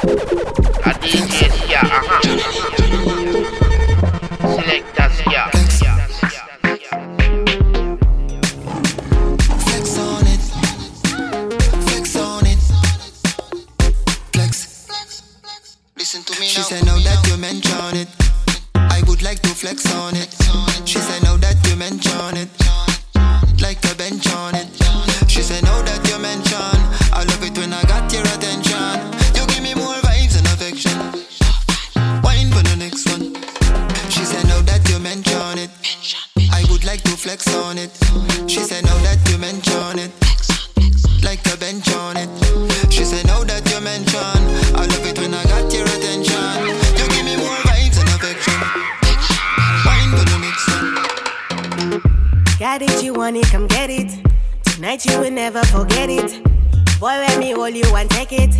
A DJ Sia, uh-huh. Selector Sia. Flex on it. Flex on it. Flex. Listen to me She said, now that you mention it, I would like to flex on it. She said, now that you mention Got it, you want it, come get it. Tonight you will never forget it. Boy, let me hold you and take it.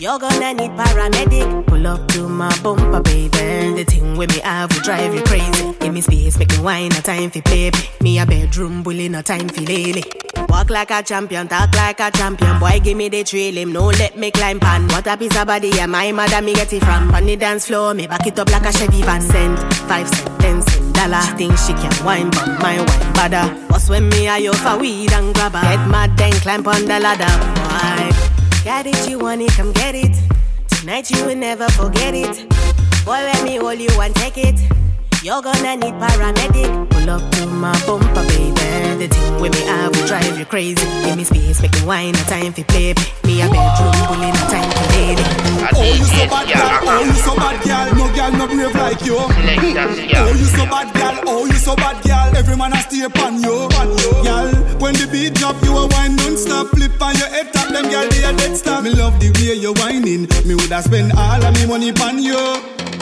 You're gonna need paramedic. Pull up to my bumper, baby. The thing with me have will drive you crazy. Give me space, make me wine, no time for baby. Me a bedroom bully, no time for lady. Walk like a champion, talk like a champion. Boy, give me the trail him, no let me climb pan. What a piece of body, yeah, my mother me get it from. On the dance floor, me back it up like a Chevy Van. Cent, five cent, cent, dollar. She think she can wine, but my wine bada. What's when me yo for weed and grab her? Get mad, then climb on the ladder, boy. Got it, you want it, come get it. Tonight you will never forget it. Boy, let me hold you and take it. You're gonna need paramedic. Pull up to my bumper, baby. The thing with me have will drive you crazy. Give me space, make me wine, no time for play. Me a bedroom bully, no time for lady. Oh, oh, you so bad, girl. Oh, you so bad, girl. Brave like you. Oh, you so bad, girl. Oh, you so bad, girl. Every man a stay upon you. Girl, when the beat drop, you a wine non-stop. Flip on your head top, them girl they a dead stop. Me love the way you whining. Me woulda spend all of me money upon you.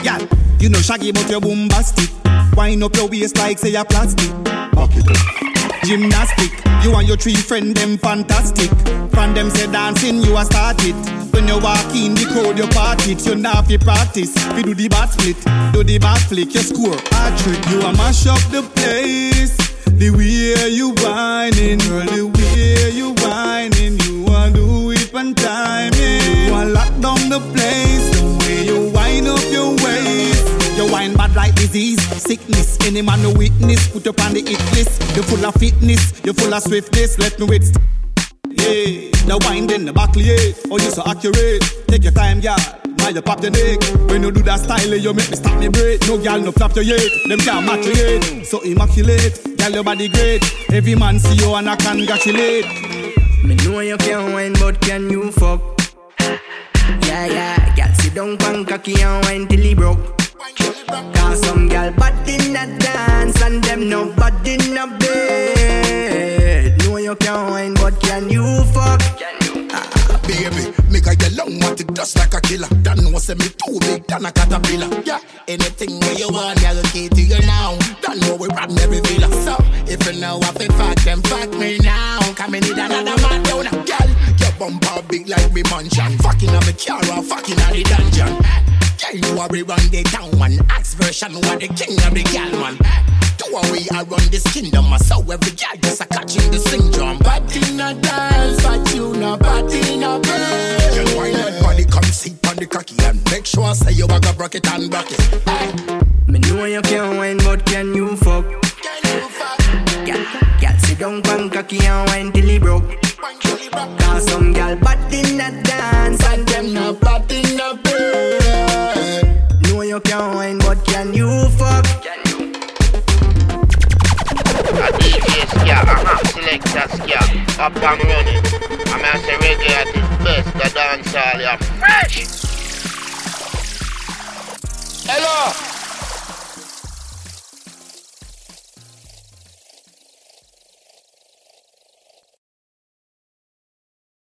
Girl, you know shaggy but you bombastic. Wind up your waist like say a plastic. Back it up. Gymnastic, you and your three friend them fantastic. From them say dancing, you a start it. When you walk in the crowd, you part it. You not fi practice. We do the bat split, do the bat flick, you score. A trick, you a mash up the place. The way you whining, girl, the way you whining, you want do it one time. You want lock down the place, the way you wind up your waist. You wine bad like disease, sickness. Any man no witness, put up on the hit list. You full of fitness, you full of swiftness. Let me wait. Yeah, the wind in the back yeah. Oh, you so accurate. Take your time, girl. Now you pop your neck. When you do that style, you make me stop me break. No girl, no flap your yet. Them can't match your yet. So immaculate, girl, your body great. Every man see you and I congratulate. Me know you can wine, but can you fuck? Yeah, yeah, girl, sit down, pan cocky and wine till he broke. Baby, make a yellow want it just like a killer. That know say me too big than a caterpillar. Yeah, anything where you want, I will give to you now. That know we run every villa. So if you know what to fuck, then fuck me now. Come in need another man down, girl. Your bumper big like me mansion. Fucking on me car or fucking on the dungeon. Girl, you are run the town man. Axe version, who are the king of the gal man. Do away, I run this kingdom. I saw every girl just a catching the syndrome. Bad in a dance, but you not bad in a bed. Girl, why not body come sit on the cocky and make sure I say you a go broke and broke it. Hey, Me know you can wine, but can you fuck? can you fuck? Girl, girl, sit down, pan cocky and wine till he broke. Wine till you broke. Cause some girl bad in a dance and them no Bad in a bed. Saskia, up and running. I'm as a reggae at his best, the dancehall, you're fresh! Hello!